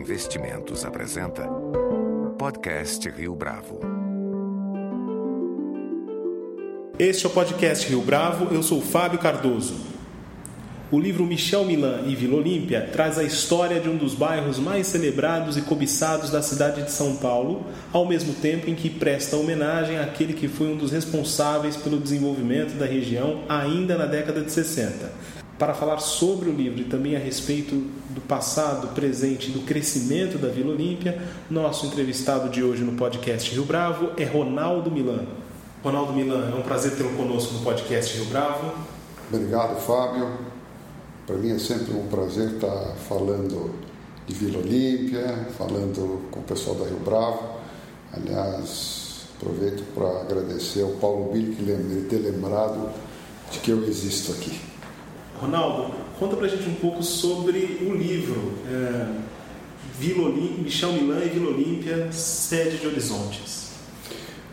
Investimentos apresenta Podcast Rio Bravo. Este é o podcast Rio Bravo, eu sou Fábio Cardoso. O livro Michel Milan e Vila Olímpia traz a história de um dos bairros mais celebrados e cobiçados da cidade de São Paulo, ao mesmo tempo em que presta homenagem àquele que foi um dos responsáveis pelo desenvolvimento da região ainda na década de 60 para falar sobre o livro e também a respeito do passado, presente e do crescimento da Vila Olímpia, nosso entrevistado de hoje no podcast Rio Bravo é Ronaldo Milan. Ronaldo Milan, é um prazer tê-lo conosco no podcast Rio Bravo. Obrigado, Fábio. Para mim é sempre um prazer estar falando de Vila Olímpia, falando com o pessoal da Rio Bravo. Aliás, aproveito para agradecer ao Paulo Billy que ter lembrado de que eu existo aqui. Ronaldo, conta pra gente um pouco sobre o livro é, Vila Olímpia, Michel Milan e Vila Olímpia, sede de Horizontes.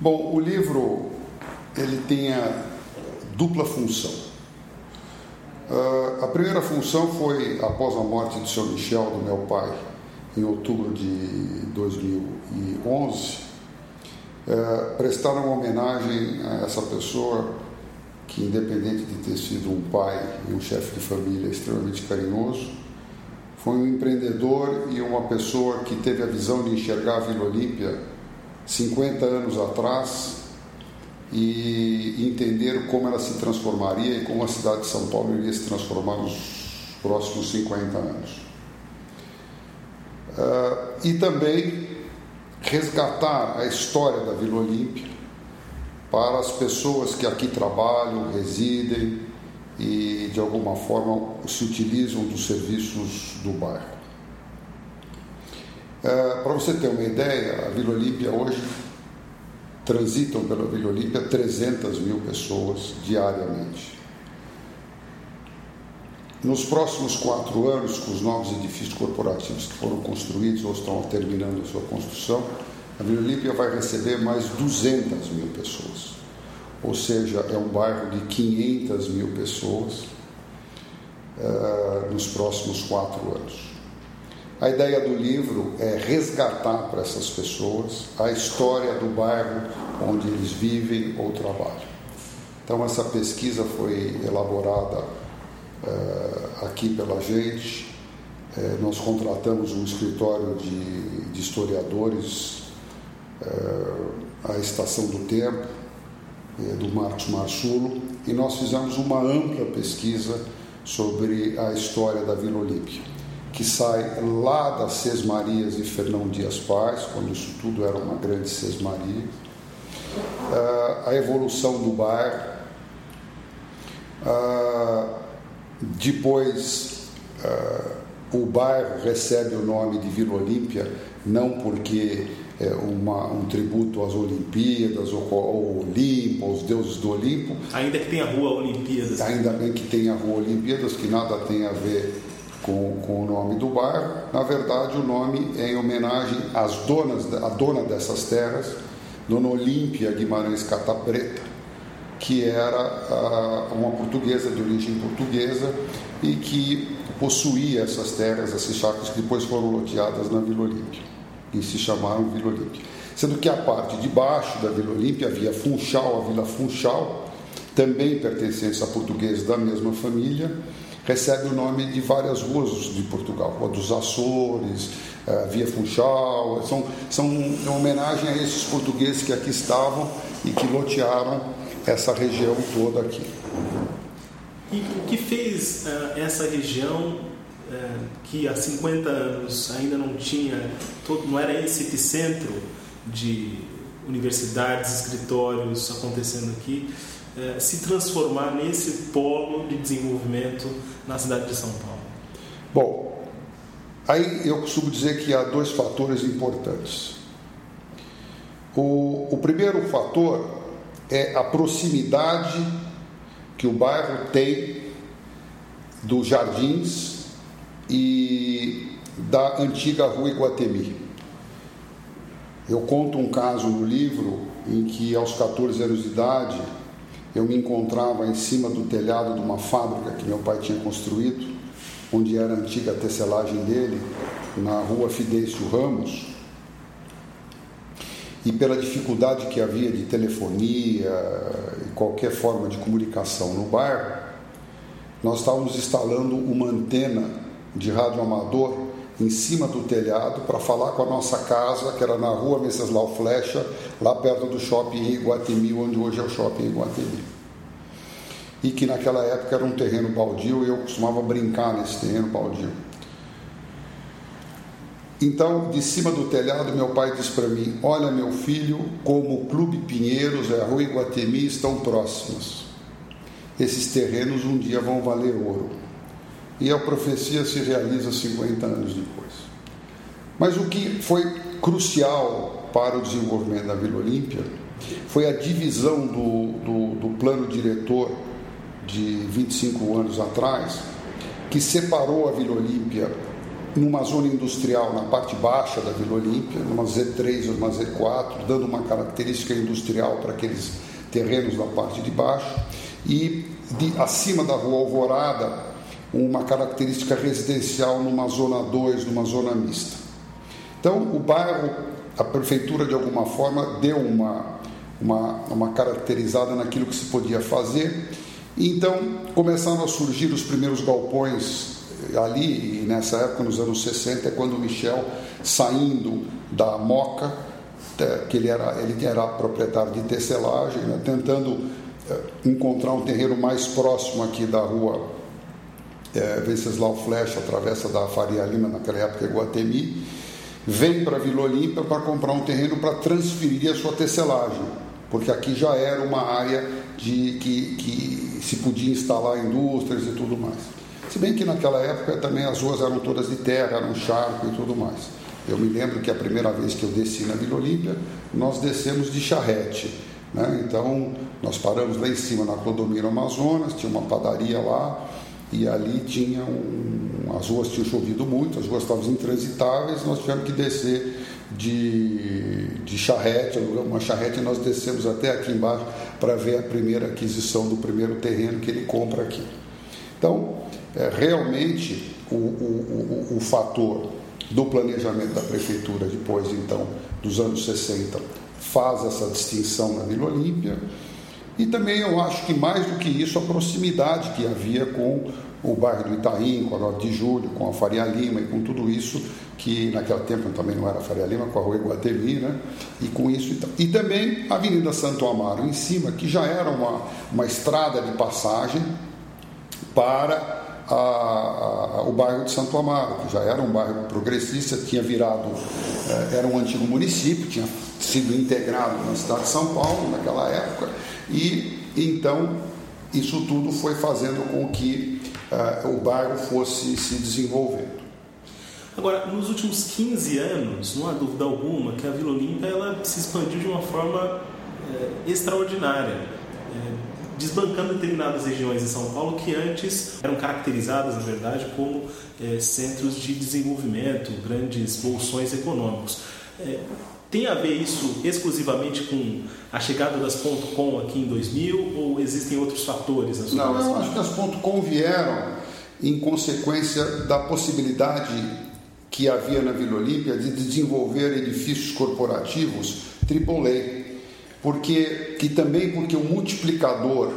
Bom, o livro ele tem a dupla função. Uh, a primeira função foi após a morte de São Michel, do meu pai, em outubro de 2011, uh, prestar uma homenagem a essa pessoa que, independente de ter sido um pai e um chefe de família extremamente carinhoso, foi um empreendedor e uma pessoa que teve a visão de enxergar a Vila Olímpia 50 anos atrás e entender como ela se transformaria e como a cidade de São Paulo iria se transformar nos próximos 50 anos. Uh, e também resgatar a história da Vila Olímpia para as pessoas que aqui trabalham, residem e de alguma forma se utilizam dos serviços do bairro. É, para você ter uma ideia, a Vila Olímpia hoje transitam pela Vila Olímpia 300 mil pessoas diariamente. Nos próximos quatro anos, com os novos edifícios corporativos que foram construídos ou estão terminando a sua construção, a Vila Olímpia vai receber mais 200 mil pessoas. Ou seja, é um bairro de 500 mil pessoas uh, nos próximos quatro anos. A ideia do livro é resgatar para essas pessoas a história do bairro onde eles vivem ou trabalham. Então, essa pesquisa foi elaborada uh, aqui pela gente. Uh, nós contratamos um escritório de, de historiadores a Estação do Tempo, do Marcos Marsulo, e nós fizemos uma ampla pesquisa sobre a história da Vila Olímpia, que sai lá das Sesmarias e Fernão Dias Paz, quando isso tudo era uma grande Sesmaria, a evolução do bairro, depois o bairro recebe o nome de Vila Olímpia não porque é, uma, um tributo às Olimpíadas, ou ao Olimpo, aos deuses do Olimpo. Ainda que tenha a Rua Olimpíadas. Ainda bem que tenha a Rua Olimpíadas, que nada tem a ver com, com o nome do bairro. Na verdade, o nome é em homenagem às donas, à dona dessas terras, Dona Olímpia Guimarães Catapreta, que era uma portuguesa de origem portuguesa e que possuía essas terras, esses chácaras que depois foram loteadas na Vila Olímpia e se chamaram Vila Olímpia. Sendo que a parte de baixo da Vila Olímpia Funchal, a Vila Funchal, também pertencente a portugueses da mesma família, recebe o nome de várias ruas de Portugal, Rua dos Açores, uh, Via Funchal, são, são em homenagem a esses portugueses que aqui estavam e que lotearam essa região toda aqui. E o que fez uh, essa região é, que há 50 anos ainda não tinha, não era esse epicentro de universidades, escritórios acontecendo aqui, é, se transformar nesse polo de desenvolvimento na cidade de São Paulo? Bom, aí eu costumo dizer que há dois fatores importantes. O, o primeiro fator é a proximidade que o bairro tem dos jardins e da antiga rua Iguatemi. Eu conto um caso no livro em que, aos 14 anos de idade, eu me encontrava em cima do telhado de uma fábrica que meu pai tinha construído onde era a antiga tecelagem dele, na rua Fidêncio Ramos, e pela dificuldade que havia de telefonia e qualquer forma de comunicação no bairro, nós estávamos instalando uma antena de rádio amador em cima do telhado para falar com a nossa casa, que era na rua Venceslau Flecha, lá perto do shopping Iguatemi, onde hoje é o shopping Iguatemi. E que naquela época era um terreno baldio e eu costumava brincar nesse terreno baldio. Então, de cima do telhado, meu pai disse para mim: Olha, meu filho, como o Clube Pinheiros e a Rua Iguatemi estão próximos. Esses terrenos um dia vão valer ouro. E a profecia se realiza 50 anos depois. Mas o que foi crucial para o desenvolvimento da Vila Olímpia foi a divisão do, do, do plano diretor de 25 anos atrás, que separou a Vila Olímpia numa zona industrial na parte baixa da Vila Olímpia, numa Z3 ou uma Z4, dando uma característica industrial para aqueles terrenos da parte de baixo, e de, acima da Rua Alvorada, uma característica residencial numa zona 2, numa zona mista. Então, o bairro, a prefeitura de alguma forma deu uma, uma, uma caracterizada naquilo que se podia fazer. Então, começaram a surgir os primeiros galpões ali, nessa época, nos anos 60, é quando o Michel, saindo da Moca, que ele era, ele era proprietário de tecelagem, né, tentando é, encontrar um terreno mais próximo aqui da rua é, Venceslau Flecha, atravessa da Faria Lima, naquela época Guatemi, vem para Vila Olímpia para comprar um terreno para transferir a sua tecelagem, porque aqui já era uma área de que, que se podia instalar indústrias e tudo mais. Se bem que naquela época também as ruas eram todas de terra, eram charco e tudo mais. Eu me lembro que a primeira vez que eu desci na Vila Olímpia, nós descemos de charrete. Né? Então, nós paramos lá em cima na Clodomiro Amazonas, tinha uma padaria lá, e ali tinha um, as ruas tinham chovido muito, as ruas estavam intransitáveis, nós tivemos que descer de, de charrete, uma charrete, e nós descemos até aqui embaixo para ver a primeira aquisição do primeiro terreno que ele compra aqui. Então, é, realmente o, o, o, o fator do planejamento da prefeitura depois então dos anos 60 faz essa distinção na Vila Olímpia e também eu acho que mais do que isso a proximidade que havia com o bairro do Itaim, com a 9 de Julho, com a Faria Lima e com tudo isso que naquele tempo também não era Faria Lima, com a Rua Iguatemi, né? E com isso então. e também a Avenida Santo Amaro em cima, que já era uma, uma estrada de passagem para a, a, o bairro de Santo Amaro, que já era um bairro progressista, tinha virado, eh, era um antigo município, tinha sido integrado na cidade de São Paulo naquela época, e então isso tudo foi fazendo com que eh, o bairro fosse se desenvolvendo. Agora, nos últimos 15 anos, não há dúvida alguma que a Vila Olímpia ela se expandiu de uma forma é, extraordinária. É, desbancando determinadas regiões em São Paulo que antes eram caracterizadas, na verdade, como é, centros de desenvolvimento, grandes bolsões econômicos. É, tem a ver isso exclusivamente com a chegada das .com aqui em 2000 ou existem outros fatores? Na sua Não, eu acho que as .com vieram em consequência da possibilidade que havia na Vila Olímpia de desenvolver edifícios corporativos AAA porque que também porque o multiplicador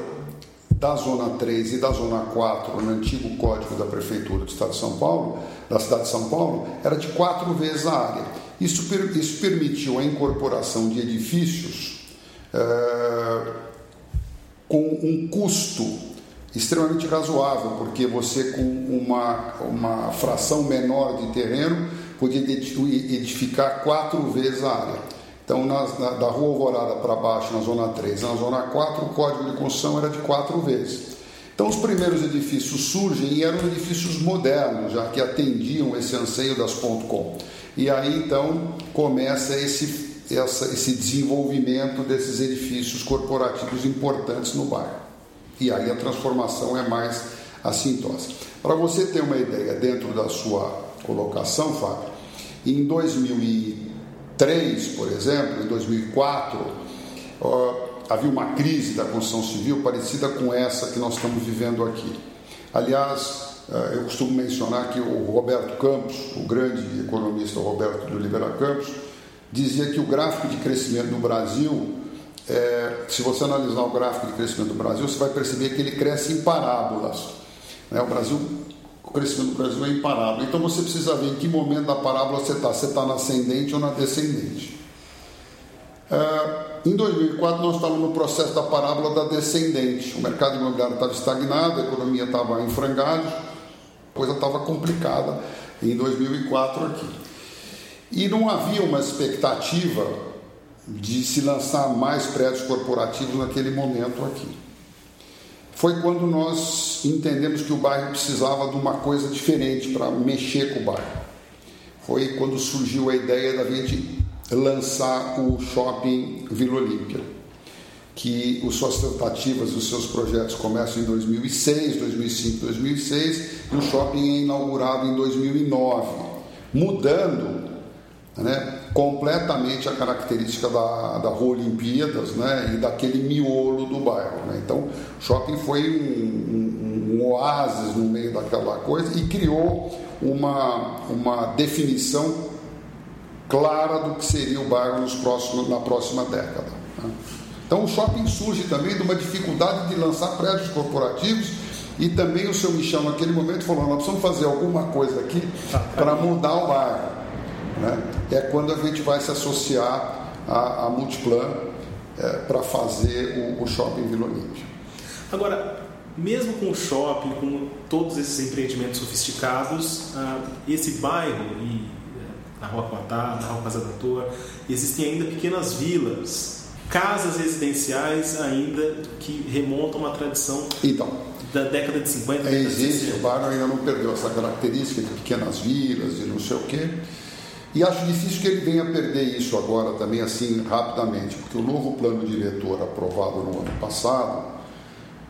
da zona 3 e da zona 4 no antigo código da prefeitura do estado de São Paulo, da cidade de São Paulo, era de quatro vezes a área. Isso, isso permitiu a incorporação de edifícios é, com um custo extremamente razoável, porque você com uma, uma fração menor de terreno podia edificar quatro vezes a área. Então, na, da Rua Alvorada para baixo, na Zona 3, na Zona 4, o código de construção era de quatro vezes. Então, os primeiros edifícios surgem e eram edifícios modernos, já que atendiam esse anseio das .com. E aí, então, começa esse, essa, esse desenvolvimento desses edifícios corporativos importantes no bairro. E aí a transformação é mais assintosa. Para você ter uma ideia dentro da sua colocação, Fábio, em 2000 2003, por exemplo, em 2004, havia uma crise da construção civil parecida com essa que nós estamos vivendo aqui. Aliás, eh, eu costumo mencionar que o Roberto Campos, o grande economista Roberto de Oliveira Campos, dizia que o gráfico de crescimento do Brasil, é, se você analisar o gráfico de crescimento do Brasil, você vai perceber que ele cresce em parábolas. Né? O Brasil, o crescimento do Brasil é em parábola. Então você precisa ver em que momento da parábola você está, você está na ascendente ou na descendente. É, em 2004 nós estávamos no processo da parábola da descendente. O mercado imobiliário estava estagnado, a economia estava em frangalhos, a coisa estava complicada em 2004 aqui. E não havia uma expectativa de se lançar mais prédios corporativos naquele momento aqui. Foi quando nós entendemos que o bairro precisava de uma coisa diferente para mexer com o bairro. Foi quando surgiu a ideia da gente lançar o shopping Vila Olímpia, que as suas tentativas, os seus projetos começam em 2006, 2005, 2006 e o shopping é inaugurado em 2009, mudando né, completamente a característica da, da Rua Olimpíadas né, e daquele miolo do bairro. Né? Então, o shopping foi um, um, um, oásis no meio daquela coisa e criou uma, uma definição clara do que seria o bairro nos próximos, na próxima década. Né? Então, o shopping surge também de uma dificuldade de lançar prédios corporativos e também o seu Michel, naquele momento, falou: nós precisamos fazer alguma coisa aqui para mudar o bairro. Né? É quando a gente vai se associar à, à Multiplan é, para fazer o, o, shopping Vila Olímpia. Agora, mesmo com o shopping, com todos esses empreendimentos sofisticados, ah, esse bairro, e é, na Rua Quatá, na Rua Casa da Toa, existem ainda pequenas vilas, casas residenciais ainda que remontam a uma tradição então, da década de 50. É, existe, o bairro ainda não perdeu essa característica de pequenas vilas e não sei o quê. E acho difícil que ele venha perder isso agora também assim rapidamente, porque o novo plano diretor aprovado no ano passado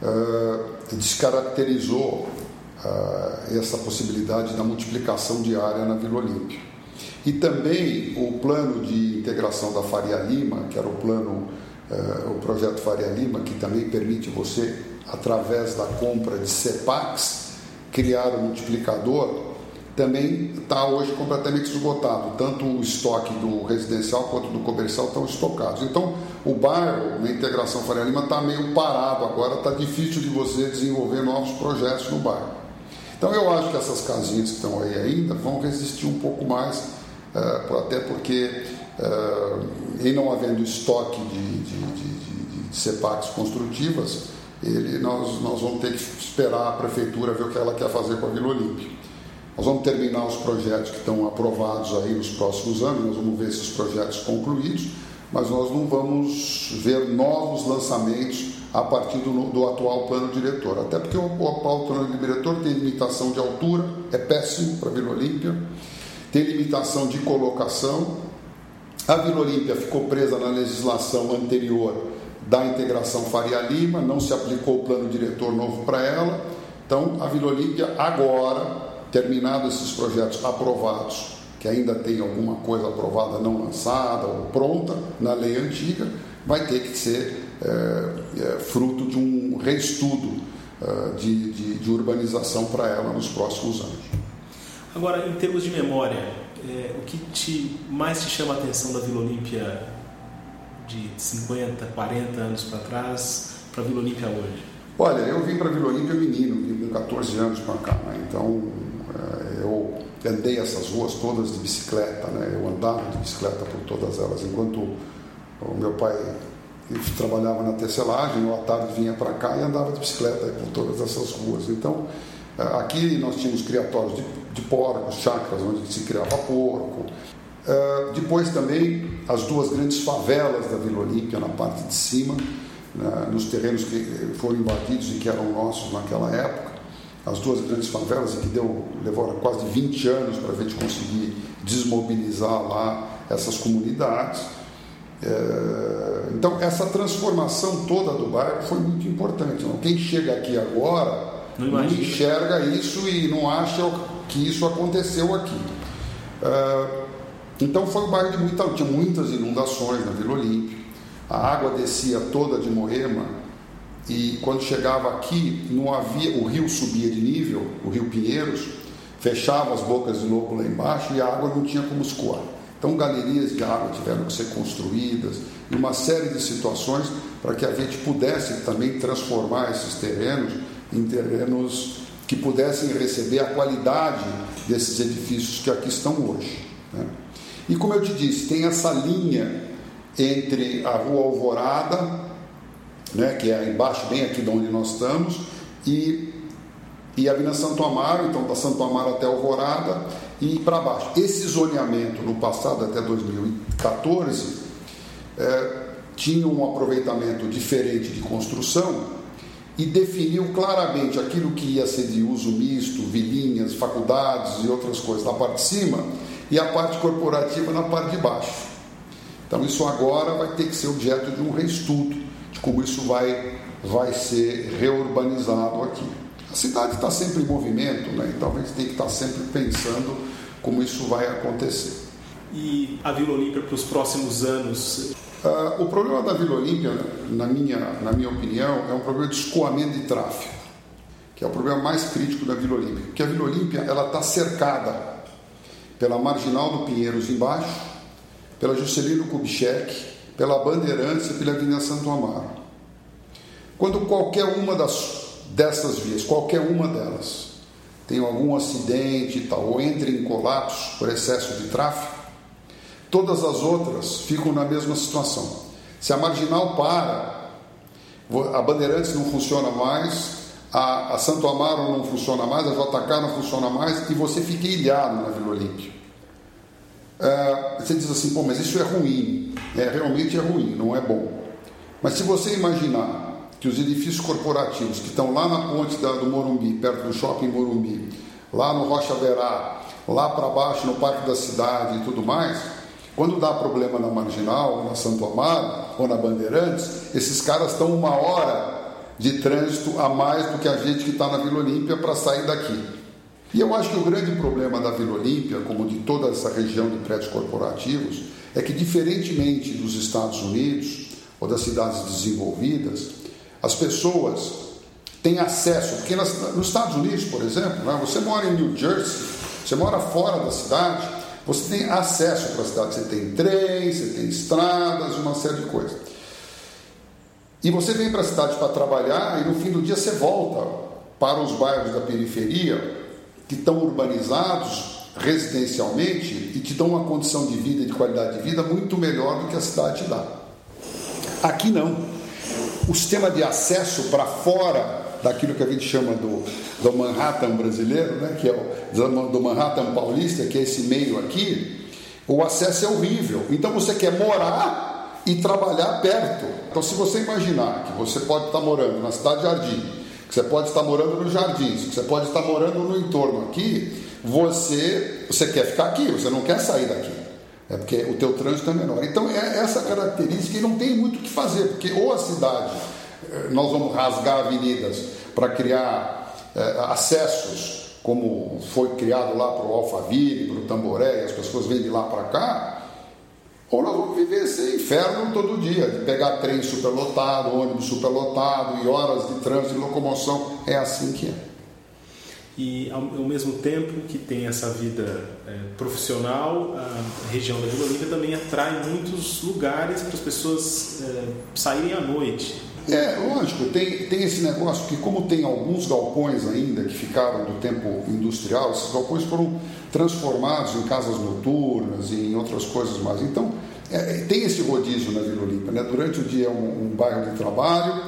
uh, descaracterizou uh, essa possibilidade da multiplicação diária na Vila Olímpia. E também o plano de integração da Faria Lima, que era o plano, uh, o projeto Faria Lima, que também permite você, através da compra de CEPACs, criar um multiplicador também está hoje completamente esgotado. Tanto o estoque do residencial quanto do comercial estão estocados. Então, o bairro, na integração Faria Lima, está meio parado agora, está difícil de você desenvolver novos projetos no bairro. Então, eu acho que essas casinhas que estão aí ainda vão resistir um pouco mais, uh, até porque, em não havendo estoque de, de, de, de CEPACs construtivas, ele, nós, nós vamos ter que esperar a prefeitura ver o que ela quer fazer com a Vila Olímpia. Nós vamos terminar os projetos que estão aprovados aí nos próximos anos, nós vamos ver esses projetos concluídos, mas nós não vamos ver novos lançamentos a partir do, do atual plano diretor. Até porque o, o atual plano diretor tem limitação de altura, é péssimo para a Vila Olímpia, tem limitação de colocação. A Vila Olímpia ficou presa na legislação anterior da integração Faria Lima, não se aplicou o plano diretor novo para ela. Então, a Vila Olímpia agora terminados esses projetos aprovados, que ainda tem alguma coisa aprovada não lançada ou pronta na lei antiga, vai ter que ser é, é, fruto de um reestudo é, de, de, de, urbanização para ela nos próximos anos. Agora, em termos de memória, o que te, mais te chama a atenção da Vila Olímpia de 50, 40 anos para trás para a Vila Olímpia hoje? Olha, eu vim para a Vila Olímpia menino, vim com 14 anos para cá, né? então andei essas ruas todas de bicicleta, né? eu andava de bicicleta por todas elas, enquanto o meu pai trabalhava na tecelagem, eu à tarde vinha para cá e andava de bicicleta por todas essas ruas. Então, aqui nós tínhamos criatórios de, de porcos, chacras, onde se criava porco. Uh, depois também as duas grandes favelas da Vila Olímpia, na parte de cima, né, nos terrenos que foram invadidos e que eram nossos naquela época as duas grandes favelas, que deu, levou quase 20 anos para a gente conseguir desmobilizar lá essas comunidades. É, então, essa transformação toda do bairro foi muito importante. Então, quem chega aqui agora não, não, enxerga isso e não acha que isso aconteceu aqui. É, então, foi um bairro de muita, tinha muitas inundações na Vila Olímpia. A água descia toda de Moema e quando chegava aqui, não havia, o rio subia de nível, o rio Pinheiros, fechava as bocas de lobo lá embaixo e a água não tinha como escoar. Então, galerias de água tiveram que ser construídas e uma série de situações para que a gente pudesse também transformar esses terrenos em terrenos que pudessem receber a qualidade desses edifícios que aqui estão hoje. Né? E como eu te disse, tem essa linha entre a Rua Alvorada, né, que é embaixo, bem aqui de onde nós estamos, e, e a Avenida Santo Amaro, então da Santo Amaro até Alvorada e para baixo. Esse zoneamento no passado, até 2014, é, tinha um aproveitamento diferente de construção e definiu claramente aquilo que ia ser de uso misto, vilinhas, faculdades e outras coisas na parte de cima e a parte corporativa na parte de baixo. Então isso agora vai ter que ser objeto de um reestudo de como isso vai, vai ser reurbanizado aqui. A cidade está sempre em movimento, né? então a gente tem que estar sempre pensando como isso vai acontecer. E a Vila Olímpia para os próximos anos? Uh, o problema da Vila Olímpia, na minha, na minha opinião, é um problema de escoamento de tráfego, que é o problema mais crítico da Vila Olímpia. Porque a Vila Olímpia ela está cercada pela Marginal do Pinheiros embaixo, pela Juscelino Kubitschek, pela Bandeirantes e pela Avenida Santo Amaro. Quando qualquer uma das, dessas vias, qualquer uma delas, tem algum acidente e tal, ou entre em colapso por excesso de tráfego, Todas as outras ficam na mesma situação. Se a marginal para, a Bandeirantes não funciona mais, a, a Santo Amaro não funciona mais, a JK não funciona mais e você fica ilhado na Vila Olímpia. É, você diz assim, pô, mas isso é ruim. É, realmente é ruim, não é bom. Mas se você imaginar que os edifícios corporativos que estão lá na ponte da, do Morumbi, perto do shopping Morumbi, lá no Rocha Verá, lá para baixo no Parque da Cidade e tudo mais, quando dá problema na Marginal, na Santo Amaro ou na Bandeirantes, esses caras estão uma hora de trânsito a mais do que a gente que está na Vila Olímpia para sair daqui. E eu acho que o grande problema da Vila Olímpia, como de toda essa região de prédios corporativos, é que, diferentemente dos Estados Unidos ou das cidades desenvolvidas, as pessoas têm acesso. Porque nas, nos Estados Unidos, por exemplo, né, você mora em New Jersey, você mora fora da cidade, você tem acesso para a cidade, você tem trens, você tem estradas, uma série de coisas. E você vem para a cidade para trabalhar e no fim do dia você volta para os bairros da periferia que estão urbanizados residencialmente e te dão uma condição de vida e de qualidade de vida muito melhor do que a cidade dá. Aqui não. O sistema de acesso para fora daquilo que a gente chama do, do Manhattan brasileiro, né, que é o do Manhattan paulista, que é esse meio aqui, o acesso é horrível. Então você quer morar e trabalhar perto. Então, se você imaginar que você pode estar morando na cidade de Jardim, que você pode estar morando nos jardins, que você pode estar morando no entorno aqui, você, você quer ficar aqui, você não quer sair daqui. É porque o teu trânsito é menor. Então, é essa característica e não tem muito o que fazer, porque ou a cidade eh, nós vamos rasgar avenidas para criar é, acessos, como foi criado lá para o Alphaville, para o Tamboré, as pessoas vêm de lá para cá, ou nós vamos viver esse inferno todo dia, de pegar trem superlotado, ônibus superlotado e horas de trânsito e locomoção. É assim que é. E ao, mesmo tempo que tem essa vida é, profissional, a região da Vila Olímpia também atrai muitos lugares para as pessoas é, saírem à noite. É, lógico, tem, tem esse negócio que, como tem alguns galpões ainda que ficaram do tempo industrial, esses galpões foram transformados em casas noturnas e em outras coisas mais. Então, é, tem esse rodízio na Vila Olímpia. Né? Durante o dia é um, um bairro de trabalho,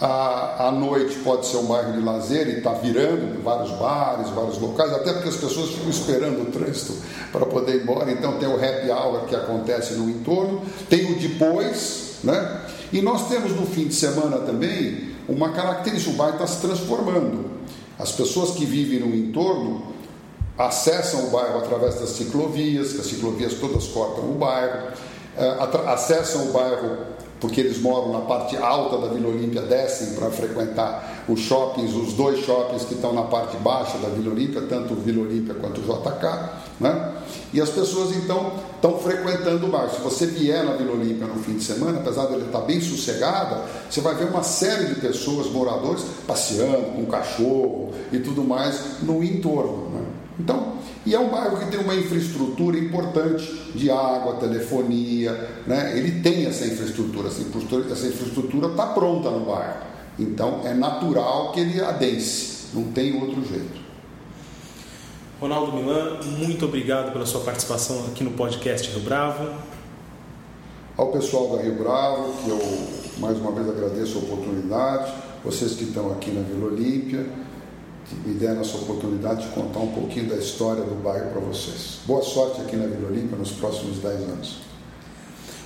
à, à noite pode ser um bairro de lazer e está virando vários bares, vários locais, até porque as pessoas ficam esperando o trânsito para poder ir embora. Então, tem o happy hour que acontece no entorno, tem o depois, né? E nós temos no fim de semana também uma característica: o bairro está se transformando. As pessoas que vivem no entorno acessam o bairro através das ciclovias, que as ciclovias todas cortam o bairro. uh, acessam o bairro porque eles moram na parte alta da Vila Olímpia, descem para frequentar os shoppings, os dois shoppings que estão na parte baixa da Vila Olímpia, tanto o Vila Olímpia quanto o JK, né? E as pessoas então estão frequentando o bairro. Se você vier na Vila Olímpia no fim de semana, apesar dele estar bem sossegada, você vai ver uma série de pessoas, moradores, passeando com cachorro e tudo mais no entorno. Né? Então, e é um bairro que tem uma infraestrutura importante de água, telefonia, né? ele tem essa infraestrutura, essa infraestrutura está pronta no bairro. Então é natural que ele adense, não tem outro jeito. Ronaldo Milan, muito obrigado pela sua participação aqui no podcast Rio Bravo. Ao pessoal da Rio Bravo, que eu mais uma vez agradeço a oportunidade, vocês que estão aqui na Vila Olímpia me deram essa oportunidade de contar um pouquinho da história do bairro para vocês. Boa sorte aqui na Vila Olímpia nos próximos 10 anos.